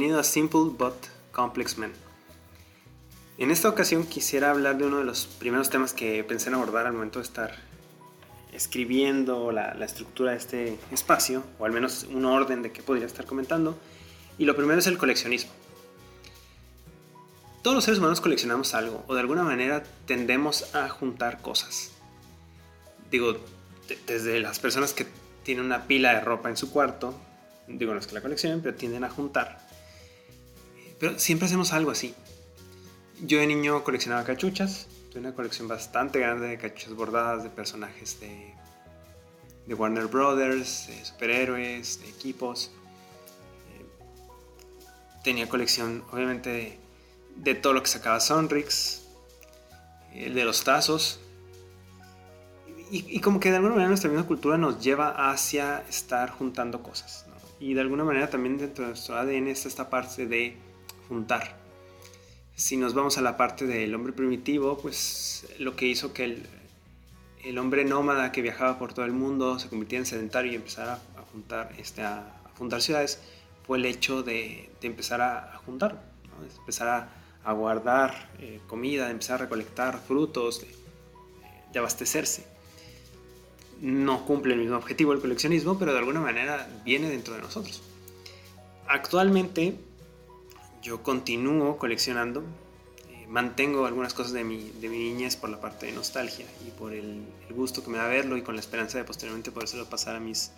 bienvenido a Simple But Complex Men. En esta ocasión quisiera hablar de uno de los primeros temas que pensé en abordar al momento de estar escribiendo la, la estructura de este espacio, o al menos un orden de qué podría estar comentando. Y lo primero es el coleccionismo. Todos los seres humanos coleccionamos algo, o de alguna manera tendemos a juntar cosas. Digo, desde las personas que tienen una pila de ropa en su cuarto, digo, no es que la coleccionen, pero tienden a juntar. Pero siempre hacemos algo así. Yo de niño coleccionaba cachuchas, tuve una colección bastante grande de cachuchas bordadas de personajes de, de Warner Brothers, de superhéroes, de equipos. Eh, tenía colección, obviamente, de, de todo lo que sacaba Sonrix, el de los tazos, y, como que de alguna manera nuestra misma cultura nos lleva hacia estar juntando cosas. Y de alguna manera también dentro de nuestro ADN está esta parte de juntar. Si nos vamos a la parte del hombre primitivo, pues lo que hizo que el, hombre nómada que viajaba por todo el mundo se convirtiera en sedentario y empezara a, juntar, este, a, fundar ciudades, fue el hecho de, empezar a, juntar, empezar a, a guardar eh, comida, de empezar a recolectar frutos, de, de abastecerse no cumple el mismo objetivo el coleccionismo, pero de alguna manera viene dentro de nosotros. Actualmente yo continúo coleccionando, eh, mantengo algunas cosas de mi, de mi niñez por la parte de nostalgia y por el, gusto que me da verlo y con la esperanza de posteriormente podérselo pasar a mis,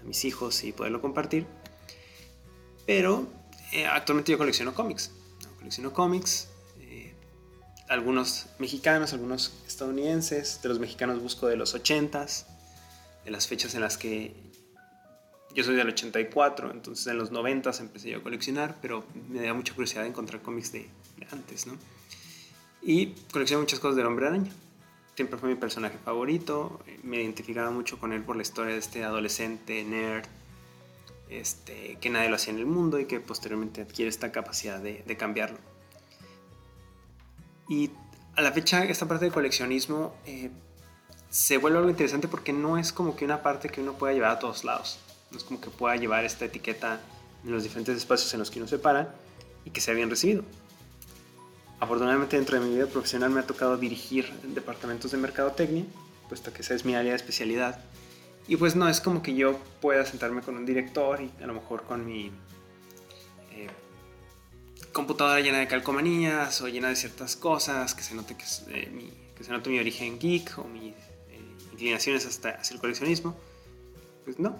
a mis hijos y poderlo compartir. Pero eh, actualmente yo colecciono cómics. Colecciono cómics, algunos mexicanos, algunos estadounidenses. De los mexicanos busco de los 80s, de las fechas en las que yo soy del 84, entonces en los 90s empecé yo a coleccionar, pero me da mucha curiosidad encontrar cómics de, antes, ¿no? Y colecciono muchas cosas del Hombre Araña. Siempre fue mi personaje favorito, me identificaba mucho con él por la historia de este adolescente nerd, este, que nadie lo hacía en el mundo y que posteriormente adquiere esta capacidad de, de cambiarlo. Y a la fecha esta parte de coleccionismo eh, se vuelve algo interesante porque no es como que una parte que uno pueda llevar a todos lados. No es como que pueda llevar esta etiqueta en los diferentes espacios en los que uno se para y que sea bien recibido. Afortunadamente dentro de mi vida profesional me ha tocado dirigir departamentos de mercadotecnia, puesto que esa es mi área de especialidad. Y pues no es como que yo pueda sentarme con un director y a lo mejor con mi eh, computadora llena de calcomanías o llena de ciertas cosas, que se note que, eh, mi, que se note mi origen geek o mis eh, inclinaciones hasta hacia el coleccionismo. Pues no.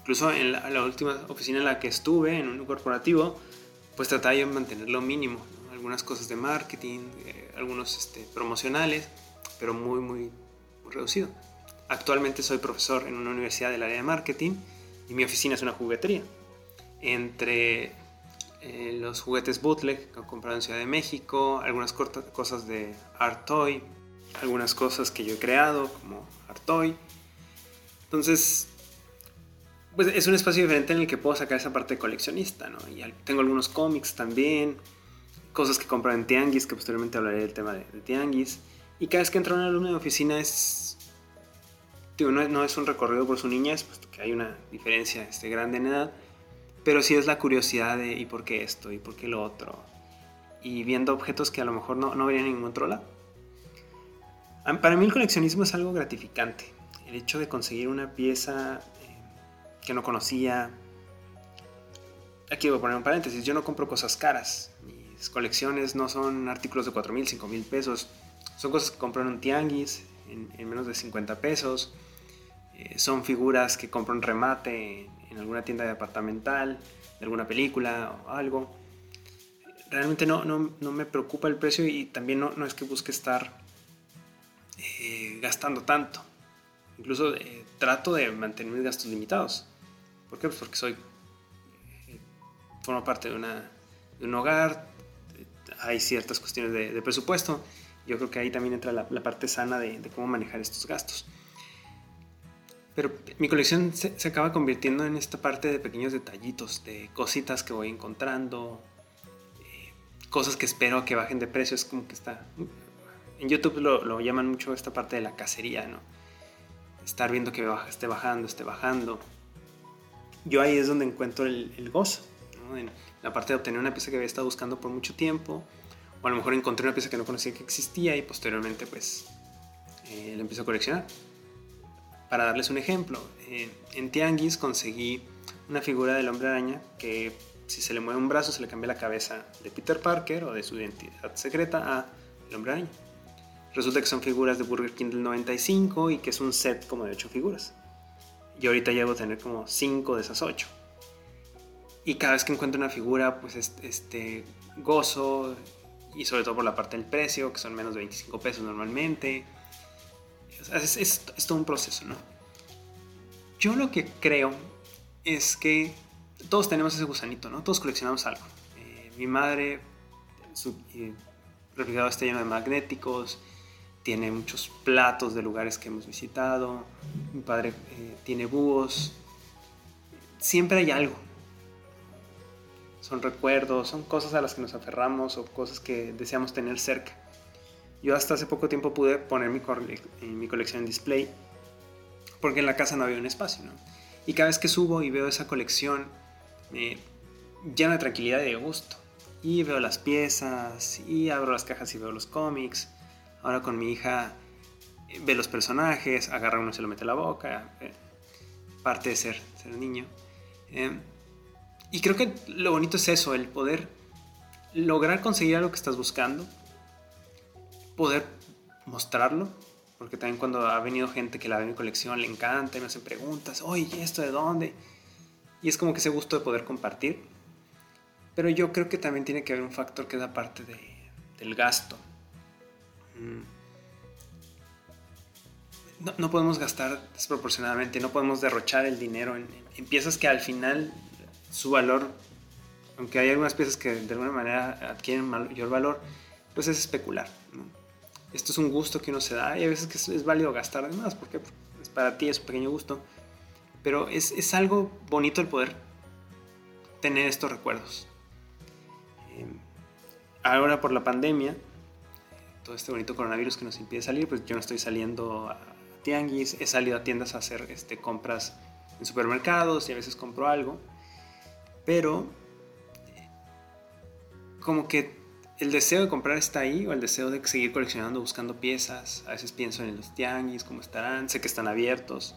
Incluso en la, última oficina en la que estuve, en un corporativo, pues trataba yo de mantener lo mínimo. Algunas cosas de marketing, eh, algunos este, promocionales, pero muy, muy, muy reducido. Actualmente soy profesor en una universidad del área de marketing y mi oficina es una juguetería. Entre eh, los juguetes bootleg que he comprado en Ciudad de México, algunas cosas de Art Toy, algunas cosas que yo he creado como Art Toy. Entonces, pues es un espacio diferente en el que puedo sacar esa parte coleccionista, ¿no? Y tengo algunos cómics también, cosas que compro en Tianguis, que posteriormente hablaré del tema de, Tianguis. Y cada vez que entra un alumno de oficina es... Digo, no, no, es un recorrido por su niñez, puesto que hay una diferencia este, grande en edad pero sí es la curiosidad de ¿y por qué esto? ¿y por qué lo otro? Y viendo objetos que a lo mejor no, no verían en ningún otro lado. Para mí el coleccionismo es algo gratificante. El hecho de conseguir una pieza que no conocía. Aquí voy a poner un paréntesis. Yo no compro cosas caras. Mis colecciones no son artículos de 4 mil, 5 mil pesos. Son cosas que compro en un tianguis en, menos de 50 pesos. Eh, son figuras que compro en remate en alguna tienda departamental, de alguna película o algo. Realmente no, no, no me preocupa el precio y también no, no es que busque estar eh, gastando tanto. Incluso eh, trato de mantener mis gastos limitados. ¿Por qué? Pues porque soy, formo parte de, una, de, un hogar, hay ciertas cuestiones de, presupuesto. Yo creo que ahí también entra la, parte sana de, cómo manejar estos gastos. Pero mi colección se, acaba convirtiendo en esta parte de pequeños detallitos, de cositas que voy encontrando, eh, cosas que espero que bajen de precio. Es como que está. En YouTube lo, llaman mucho esta parte de la cacería, ¿no? Estar viendo que esté bajando, esté bajando. Yo ahí es donde encuentro el, gozo, En la parte de obtener una pieza que había estado buscando por mucho tiempo, o a lo mejor encontré una pieza que no conocía que existía y posteriormente pues eh, la empiezo a coleccionar. Para darles un ejemplo, eh, en Tianguis conseguí una figura del hombre araña que si se le mueve un brazo se le cambia la cabeza de Peter Parker o de su identidad secreta a el hombre araña. Resulta que son figuras de Burger King del 95 y que es un set como de 8 figuras. Y ahorita llego a tener como 5 de esas 8. Y cada vez que encuentro una figura, pues este, gozo, y sobre todo por la parte del precio, que son menos de 25 pesos normalmente. es, es, todo un proceso, ¿no? Yo lo que creo es que todos tenemos ese gusanito, ¿no? Todos coleccionamos algo. Eh, mi madre, su eh, refrigerador está lleno de magnéticos, tiene muchos platos de lugares que hemos visitado, mi padre eh, tiene búhos, siempre hay algo. Son recuerdos, son cosas a las que nos aferramos o cosas que deseamos tener cerca. Yo hasta hace poco tiempo pude poner mi, mi colección en display porque en la casa no había un espacio, ¿no? Y cada vez que subo y veo esa colección, me llena de tranquilidad y de gusto. Y veo las piezas, y abro las cajas y veo los cómics Ahora con mi hija eh, ve los personajes, agarra uno y se lo mete a la boca. Eh, parte de ser, ser niño. Em, y creo que lo bonito es eso, el poder lograr conseguir algo que estás buscando, poder mostrarlo, porque también cuando ha venido gente que la ve en mi colección le encanta y me hacen preguntas, oye, ¿esto de dónde? Y es como que ese gusto de poder compartir. Pero yo creo que también tiene que haber un factor que da parte de, del gasto. Mm. no, podemos gastar desproporcionadamente, no podemos derrochar el dinero en, piezas que al final su valor, aunque hay algunas piezas que de alguna manera adquieren mayor valor, pues es especular. Esto es un gusto que uno se da y a veces que es, válido gastar de más, porque es para ti, es un pequeño gusto, pero es, es algo bonito el poder tener estos recuerdos. Eh, ahora por la pandemia, todo este bonito coronavirus que nos impide salir, pues yo no estoy saliendo a tianguis, he salido a tiendas a hacer este, compras en supermercados y a veces compro algo, pero como que el deseo de comprar está ahí o el deseo de seguir coleccionando, buscando piezas, a veces pienso en los tianguis, cómo estarán, sé que están abiertos,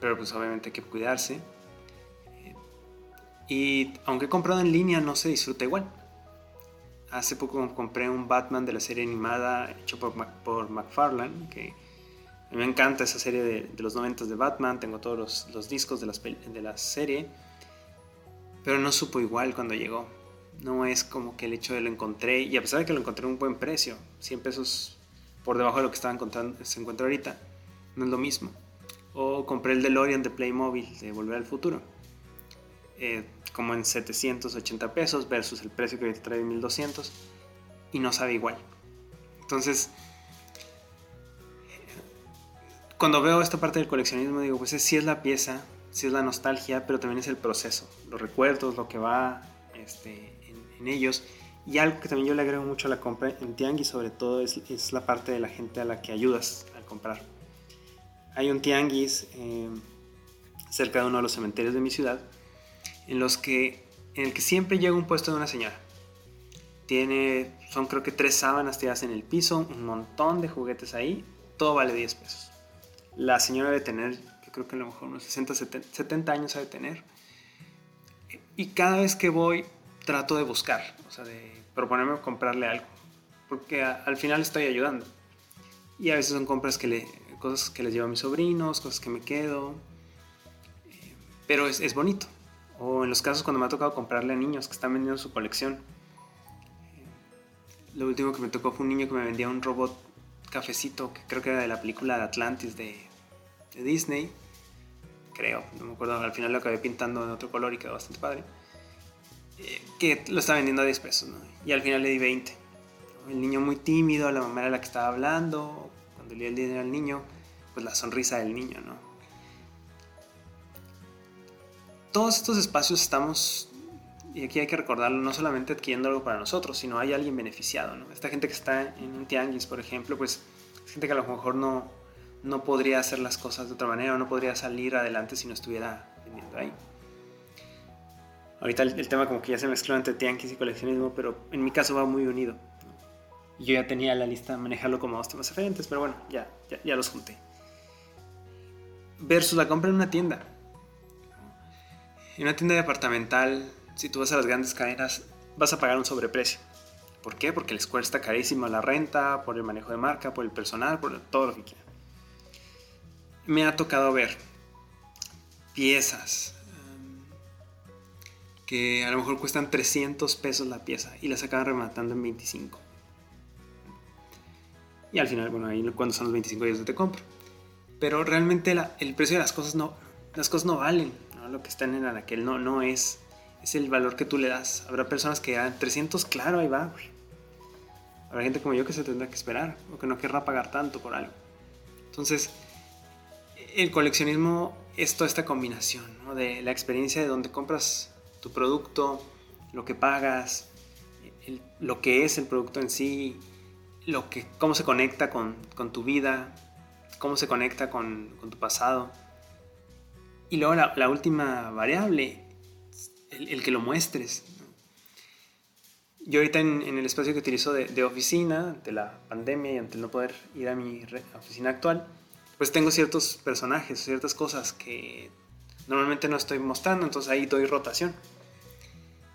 pero pues obviamente hay que cuidarse. Y aunque he comprado en línea no se disfruta igual hace poco compré un Batman de la serie animada hecho por, McFarlane, que me encanta esa serie de, los 90 de Batman, tengo todos los, discos de la serie, pero no supo igual cuando llegó. No es como que el hecho de lo encontré, y a pesar de que lo encontré a un buen precio, 100 pesos por debajo de lo que estaba encontrando, se encuentra ahorita, no es lo mismo. O compré el DeLorean de Playmobil de Volver al Futuro. Eh, como en 780 pesos versus el precio que ahorita trae 1200 y no sabe igual. Entonces, cuando veo esta parte del coleccionismo digo, pues sí es la pieza, sí es la nostalgia, pero también es el proceso, los recuerdos, lo que va este, en, ellos. Y algo que también yo le agrego mucho a la compra en Tianguis, sobre todo, es, es la parte de la gente a la que ayudas al comprar. Hay un Tianguis eh, cerca de uno de los cementerios de mi ciudad en los que en el que siempre llega un puesto de una señora. Tiene, son creo que tres sábanas tiradas en el piso, un montón de juguetes ahí, todo vale 10 pesos. La señora debe tener, yo creo que a lo mejor unos 60, 70, años de tener. Y cada vez que voy trato de buscar, o sea, de proponerme comprarle algo, porque al final estoy ayudando. Y a veces son compras que le, cosas que les llevo a mis sobrinos, cosas que me quedo, pero es, es bonito. O en los casos cuando me ha tocado comprarle a niños que están vendiendo su colección. Lo último que me tocó fue un niño que me vendía un robot cafecito, que creo que era de la película de Atlantis de, Disney. Creo, no me acuerdo, al final lo acabé pintando en otro color y quedó bastante padre. Eh, que lo estaba vendiendo a 10 pesos, ¿no? Y al final le di 20. El niño muy tímido, la mamá era la que estaba hablando. Cuando le di el dinero al niño, pues la sonrisa del niño, ¿no? Todos estos espacios estamos, y aquí hay que recordarlo, no solamente adquiriendo algo para nosotros, sino hay alguien beneficiado. Esta gente que está en un tianguis, por ejemplo, pues es gente que a lo mejor no, no podría hacer las cosas de otra manera no podría salir adelante si no estuviera vendiendo ahí. ahorita el, tema como que ya se mezcló entre tianguis y coleccionismo, pero en mi caso va muy unido. Yo ya tenía la lista manejarlo como dos temas diferentes, pero bueno, ya, ya, ya los junté. Versus la compra en una tienda. En una tienda departamental, si tú vas a las grandes cadenas, vas a pagar un sobreprecio. ¿Por qué? Porque les cuesta carísimo la renta, por el manejo de marca, por el personal, por todo lo que quieran. Me ha tocado ver piezas em, que a lo mejor cuestan 300 pesos la pieza y las acaban rematando en 25. Y al final, bueno, ahí cuando son los 25 días te compro. Pero realmente el precio de las cosas no, las cosas no valen. Lo que está en el aquel no, no es, es el valor que tú le das. Habrá personas que dan 300, claro, ahí va. Habrá gente como yo que se tendrá que esperar o que no querrá pagar tanto por algo. Entonces, el coleccionismo es toda esta combinación de la experiencia de donde compras tu producto, lo que pagas, lo que es el producto en sí, lo que, cómo se conecta con, tu vida, cómo se conecta con, tu pasado. Y luego la, última variable, el, que lo muestres. Yo ahorita en, el espacio que utilizo de, oficina, ante la pandemia y ante no poder ir a mi oficina actual, pues tengo ciertos personajes, ciertas cosas que normalmente no estoy mostrando, entonces ahí doy rotación.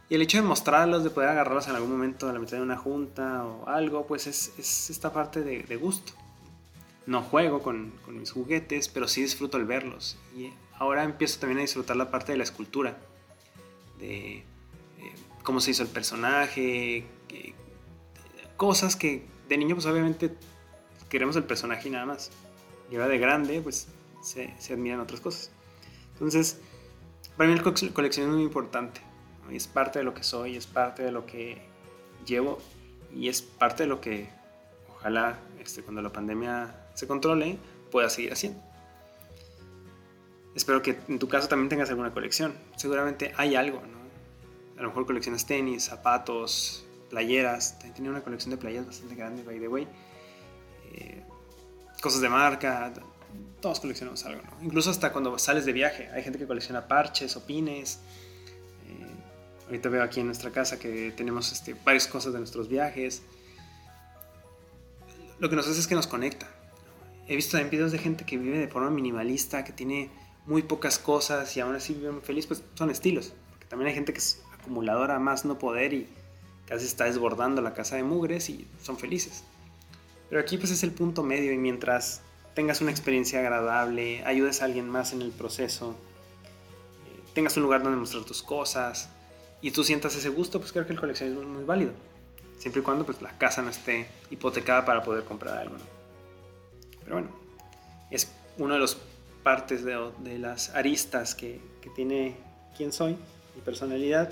Y el hecho de mostrarlos, de poder agarrarlos en algún momento a la mitad de una junta o algo, pues es, esta parte de, gusto. No juego con, mis juguetes, pero sí disfruto el verlos. Y ahora empiezo también a disfrutar la parte de la escultura, de eh, cómo se hizo el personaje, cosas que de niño pues obviamente queremos el personaje y nada más. Y de grande pues se, se admiran otras cosas. Entonces, para mí el coleccionismo es muy importante es parte de lo que soy, es parte de lo que llevo y es parte de lo que ojalá este, cuando la pandemia se controle pueda seguir haciendo. Espero que en tu caso también tengas alguna colección. Seguramente hay algo, ¿no? A lo mejor coleccionas tenis, zapatos, playeras. También tenía una colección de playeras bastante grande, by the way. Eh, cosas de marca. Todos coleccionamos algo, ¿no? Incluso hasta cuando sales de viaje. Hay gente que colecciona parches o pines. Ahorita veo aquí en nuestra casa que tenemos este, varias cosas de nuestros viajes. Lo que nos hace es que nos conecta. He visto también videos de gente que vive de forma minimalista, que tiene muy pocas cosas y aún así vive muy feliz, pues son estilos. Porque también hay gente que es acumuladora más no poder y casi está desbordando la casa de mugres y son felices. Pero aquí pues es el punto medio y mientras tengas una experiencia agradable, ayudes a alguien más en el proceso, eh, tengas un lugar donde mostrar tus cosas, y tú sientas ese gusto, pues creo que el coleccionismo es muy válido. Siempre y cuando pues, la casa no esté hipotecada para poder comprar algo. Pero bueno, es una de las partes de, de las aristas que, que, tiene quién soy, mi personalidad,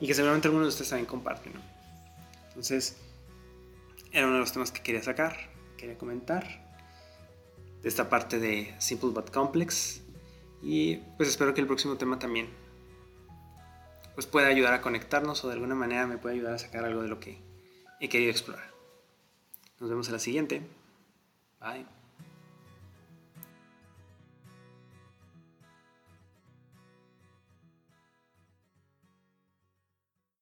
y que seguramente algunos de ustedes también comparten. Entonces, era uno de los temas que quería sacar, quería comentar, de esta parte de Simple but Complex. Y pues espero que el próximo tema también pues puede ayudar a conectarnos o de alguna manera me puede ayudar a sacar algo de lo que he querido explorar. Nos vemos en la siguiente. Bye.